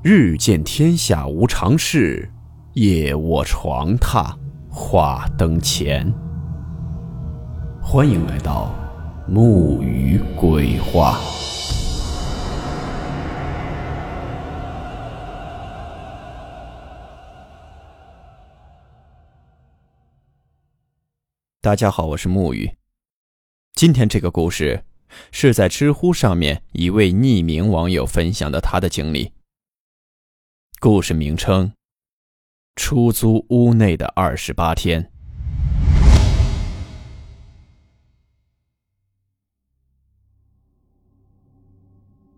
日见天下无常事，夜卧床榻话灯前。欢迎来到木鱼鬼话。大家好，我是木鱼。今天这个故事是在知乎上面一位匿名网友分享的他的经历。故事名称：出租屋内的二十八天。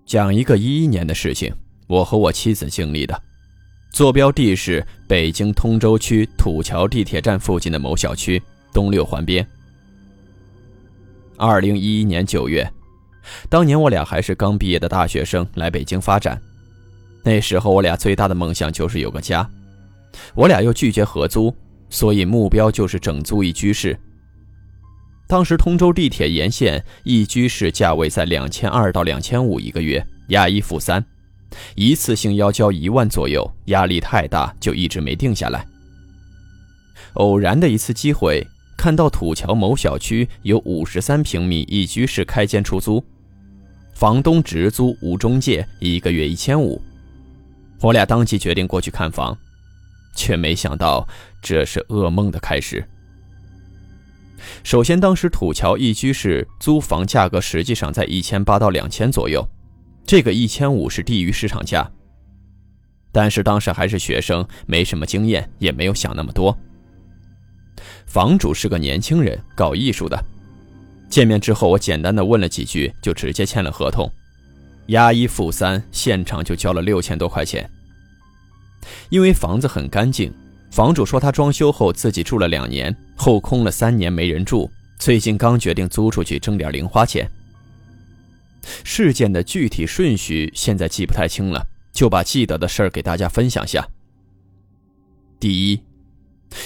讲一个一一年的事情，我和我妻子经历的，坐标地是北京通州区土桥地铁站附近的某小区东六环边。二零一一年九月，当年我俩还是刚毕业的大学生，来北京发展。那时候我俩最大的梦想就是有个家，我俩又拒绝合租，所以目标就是整租一居室。当时通州地铁沿线一居室价位在两千二到两千五一个月，押一付三，一次性要交一万左右，压力太大，就一直没定下来。偶然的一次机会，看到土桥某小区有五十三平米一居室开间出租，房东直租无中介，一个月一千五。我俩当即决定过去看房，却没想到这是噩梦的开始。首先，当时土桥一居室租房价格实际上在一千八到两千左右，这个一千五是低于市场价。但是当时还是学生，没什么经验，也没有想那么多。房主是个年轻人，搞艺术的。见面之后，我简单的问了几句，就直接签了合同。押一付三，现场就交了六千多块钱。因为房子很干净，房主说他装修后自己住了两年，后空了三年没人住，最近刚决定租出去挣点零花钱。事件的具体顺序现在记不太清了，就把记得的事儿给大家分享下。第一，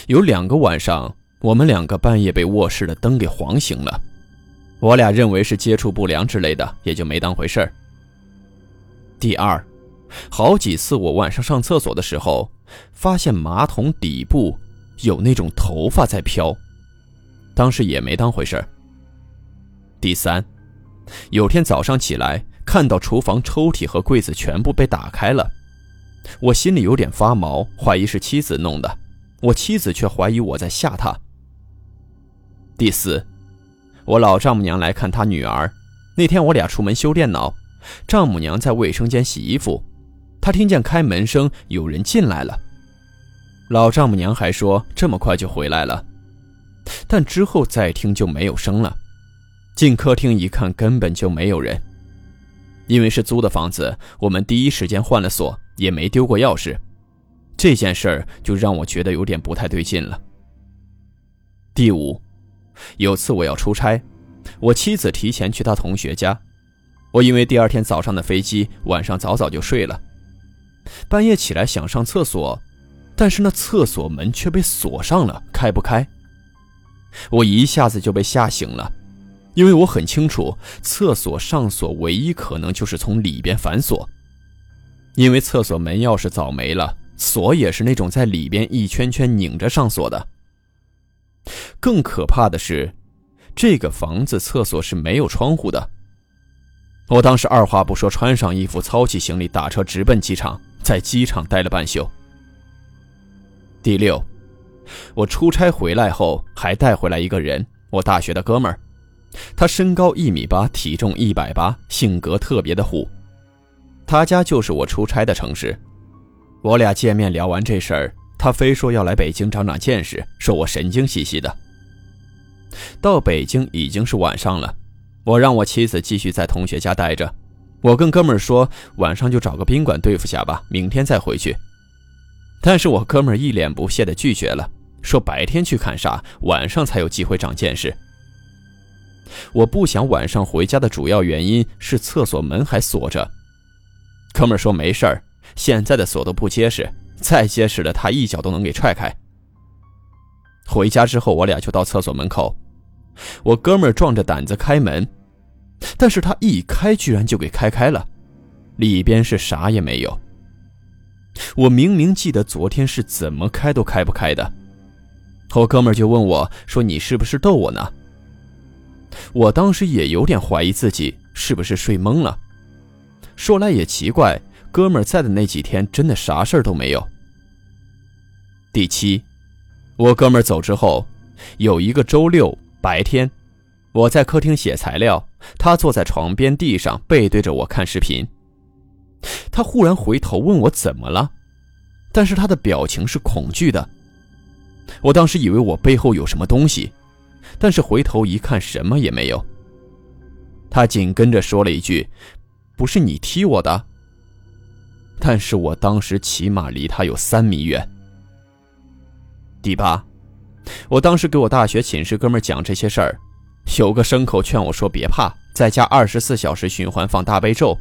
有两个晚上，我们两个半夜被卧室的灯给晃醒了，我俩认为是接触不良之类的，也就没当回事儿。第二，好几次我晚上上厕所的时候，发现马桶底部有那种头发在飘，当时也没当回事。第三，有天早上起来看到厨房抽屉和柜子全部被打开了，我心里有点发毛，怀疑是妻子弄的，我妻子却怀疑我在吓她。第四，我老丈母娘来看她女儿，那天我俩出门修电脑。丈母娘在卫生间洗衣服，她听见开门声，有人进来了。老丈母娘还说这么快就回来了，但之后再听就没有声了。进客厅一看，根本就没有人。因为是租的房子，我们第一时间换了锁，也没丢过钥匙。这件事儿就让我觉得有点不太对劲了。第五，有次我要出差，我妻子提前去她同学家。我因为第二天早上的飞机，晚上早早就睡了。半夜起来想上厕所，但是那厕所门却被锁上了，开不开。我一下子就被吓醒了，因为我很清楚，厕所上锁唯一可能就是从里边反锁。因为厕所门钥匙早没了，锁也是那种在里边一圈圈拧着上锁的。更可怕的是，这个房子厕所是没有窗户的。我当时二话不说，穿上衣服，操起行李，打车直奔机场，在机场待了半宿。第六，我出差回来后还带回来一个人，我大学的哥们儿，他身高一米八，体重一百八，性格特别的虎。他家就是我出差的城市。我俩见面聊完这事儿，他非说要来北京长长见识，说我神经兮兮的。到北京已经是晚上了。我让我妻子继续在同学家待着，我跟哥们儿说晚上就找个宾馆对付下吧，明天再回去。但是我哥们儿一脸不屑地拒绝了，说白天去看啥，晚上才有机会长见识。我不想晚上回家的主要原因是厕所门还锁着。哥们儿说没事儿，现在的锁都不结实，再结实的他一脚都能给踹开。回家之后，我俩就到厕所门口。我哥们儿壮着胆子开门，但是他一开居然就给开开了，里边是啥也没有，我明明记得昨天是怎么开都开不开的。我哥们儿就问我说：“你是不是逗我呢？”我当时也有点怀疑自己是不是睡懵了。说来也奇怪，哥们儿在的那几天真的啥事儿都没有。第七，我哥们儿走之后，有一个周六白天，我在客厅写材料，他坐在床边地上背对着我看视频。他忽然回头问我怎么了，但是他的表情是恐惧的。我当时以为我背后有什么东西，但是回头一看，什么也没有。他紧跟着说了一句：“不是你踢我的。”但是我当时起码离他有三米远。第八，我当时给我大学寝室哥们讲这些事儿，有个牲口劝我说：“别怕，在家二十四小时循环放大悲咒，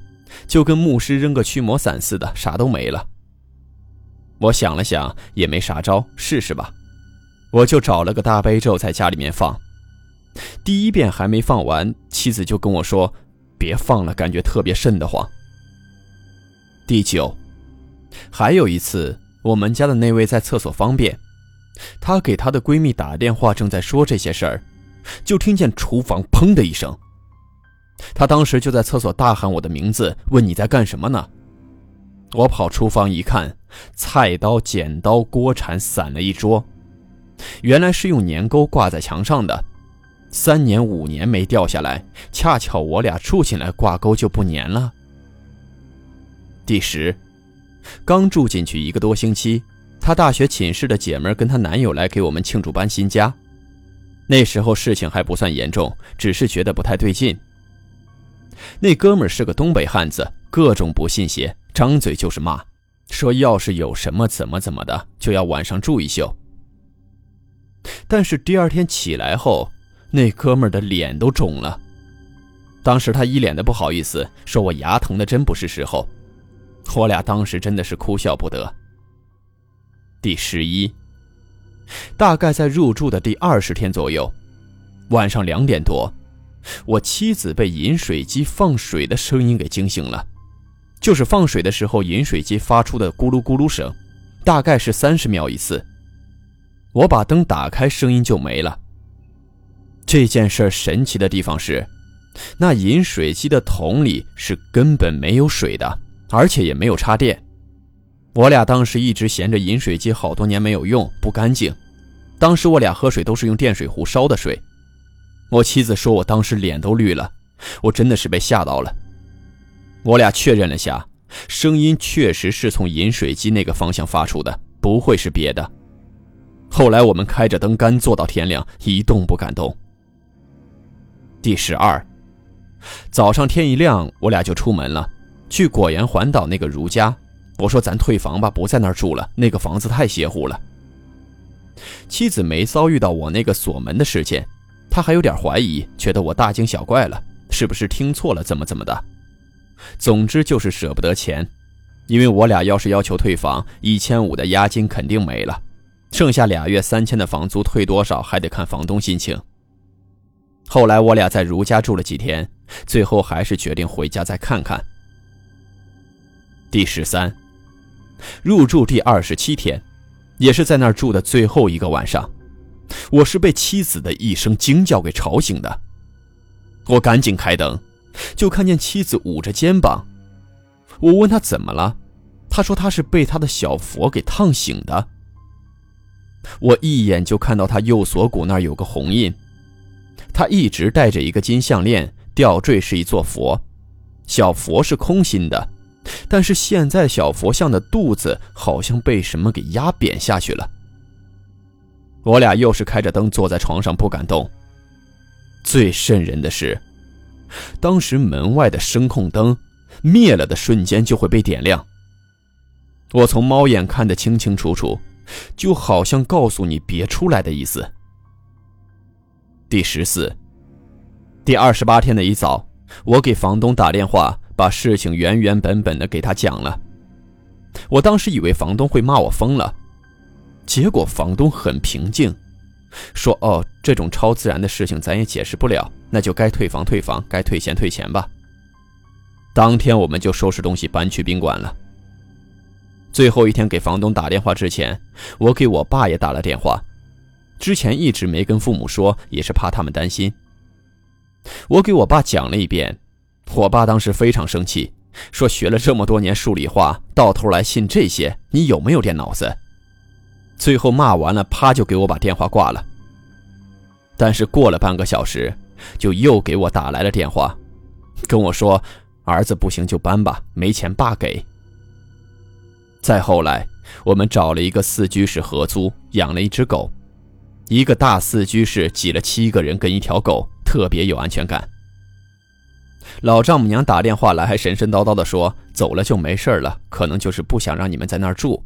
就跟牧师扔个驱魔伞似的，啥都没了。”我想了想，也没啥招，试试吧。我就找了个大悲咒在家里面放，第一遍还没放完，妻子就跟我说：“别放了，感觉特别瘆得慌。”第九，还有一次，我们家的那位在厕所方便，她给她的闺蜜打电话，正在说这些事儿，就听见厨房砰的一声，她当时就在厕所大喊我的名字，问你在干什么呢？我跑厨房一看，菜刀、剪刀、锅铲散了一桌。原来是用粘钩挂在墙上的，三年五年没掉下来，恰巧我俩住进来，挂钩就不粘了。第十，刚住进去一个多星期，她大学寝室的姐们跟她男友来给我们庆祝搬新家。那时候事情还不算严重，只是觉得不太对劲。那哥们是个东北汉子，各种不信邪，张嘴就是骂，说要是有什么怎么怎么的，就要晚上住一宿。但是第二天起来后，那哥们儿的脸都肿了。当时他一脸的不好意思，说我牙疼的真不是时候。我俩当时真的是哭笑不得。第十一，大概在入住的第二十天左右，晚上两点多，我妻子被饮水机放水的声音给惊醒了，就是放水的时候饮水机发出的咕噜咕噜声，大概是三十秒一次。我把灯打开，声音就没了。这件事神奇的地方是，那饮水机的桶里是根本没有水的，而且也没有插电。我俩当时一直闲着饮水机，好多年没有用，不干净。当时我俩喝水都是用电水壶烧的水。我妻子说我当时脸都绿了，我真的是被吓到了。我俩确认了下，声音确实是从饮水机那个方向发出的，不会是别的。后来我们开着灯干坐到天亮，一动不敢动。第十二，早上天一亮，我俩就出门了，去果园环岛那个如家。我说咱退房吧，不在那儿住了，那个房子太邪乎了。妻子没遭遇到我那个锁门的事件，她还有点怀疑，觉得我大惊小怪了，是不是听错了，怎么怎么的。总之就是舍不得钱，因为我俩要是要求退房，一千五的押金肯定没了。剩下俩月三千的房租退多少还得看房东心情。后来我俩在如家住了几天，最后还是决定回家再看看。第十三，入住第二十七天，也是在那儿住的最后一个晚上，我是被妻子的一声惊叫给吵醒的。我赶紧开灯，就看见妻子捂着肩膀。我问她怎么了，她说她是被她的小佛给烫醒的。我一眼就看到他右锁骨那儿有个红印，他一直戴着一个金项链，吊坠是一座佛，小佛是空心的，但是现在小佛像的肚子好像被什么给压扁下去了。我俩又是开着灯坐在床上不敢动。最瘆人的是，当时门外的声控灯灭了的瞬间就会被点亮，我从猫眼看得清清楚楚。就好像告诉你别出来的意思。第十四、第二十八天的一早，我给房东打电话，把事情原原本本的给他讲了。我当时以为房东会骂我疯了，结果房东很平静，说：“哦，这种超自然的事情咱也解释不了，那就该退房退房，该退钱退钱吧。”当天我们就收拾东西搬去宾馆了。最后一天给房东打电话之前，我给我爸也打了电话。之前一直没跟父母说，也是怕他们担心。我给我爸讲了一遍，我爸当时非常生气，说学了这么多年数理化，到头来信这些，你有没有点脑子？最后骂完了，啪就给我把电话挂了。但是过了半个小时，就又给我打来了电话，跟我说儿子不行就搬吧，没钱爸给。再后来，我们找了一个四居室合租，养了一只狗，一个大四居室挤了七个人跟一条狗，特别有安全感。老丈母娘打电话来，还神神叨叨的说走了就没事了，可能就是不想让你们在那儿住。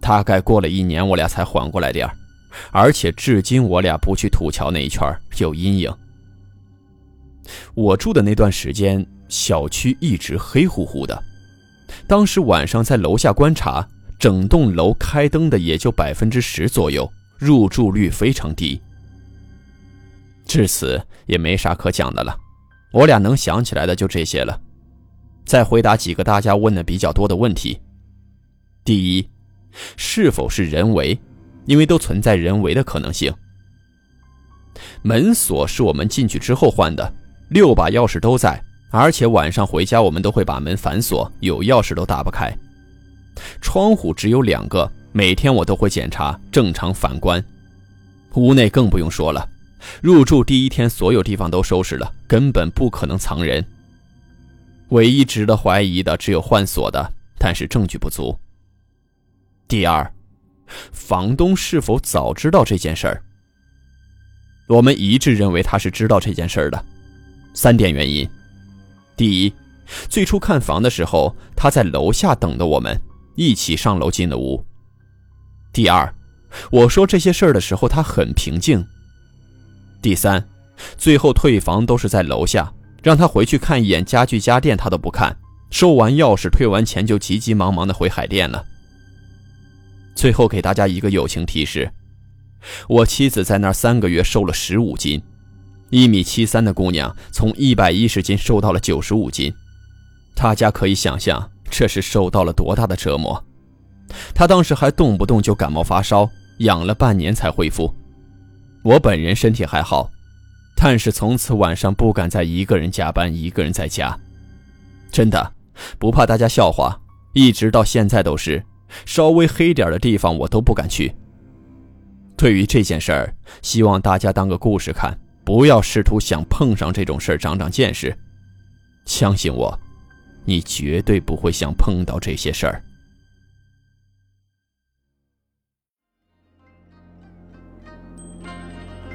大概过了一年，我俩才缓过来点，而且至今我俩不去土桥那一圈有阴影。我住的那段时间，小区一直黑乎乎的。当时晚上在楼下观察，整栋楼开灯的也就百分之十左右，入住率非常低。至此也没啥可讲的了，我俩能想起来的就这些了。再回答几个大家问的比较多的问题：第一，是否是人为？因为都存在人为的可能性。门锁是我们进去之后换的，六把钥匙都在。而且晚上回家，我们都会把门反锁，有钥匙都打不开。窗户只有两个，每天我都会检查，正常反关。屋内更不用说了，入住第一天所有地方都收拾了，根本不可能藏人。唯一值得怀疑的只有换锁的，但是证据不足。第二，房东是否早知道这件事儿？我们一致认为他是知道这件事儿的。三点原因。第一，最初看房的时候，他在楼下等的我们，一起上楼进了屋。第二，我说这些事儿的时候，他很平静。第三，最后退房都是在楼下，让他回去看一眼家具家电，他都不看，收完钥匙退完钱就急急忙忙的回海淀了。最后给大家一个友情提示，我妻子在那三个月瘦了十五斤。一米七三的姑娘从一百一十斤瘦到了九十五斤，大家可以想象这是受到了多大的折磨。她当时还动不动就感冒发烧，养了半年才恢复。我本人身体还好，但是从此晚上不敢再一个人加班，一个人在家。真的，不怕大家笑话，一直到现在都是，稍微黑点的地方我都不敢去。对于这件事儿，希望大家当个故事看。不要试图想碰上这种事儿长长见识，相信我，你绝对不会想碰到这些事儿。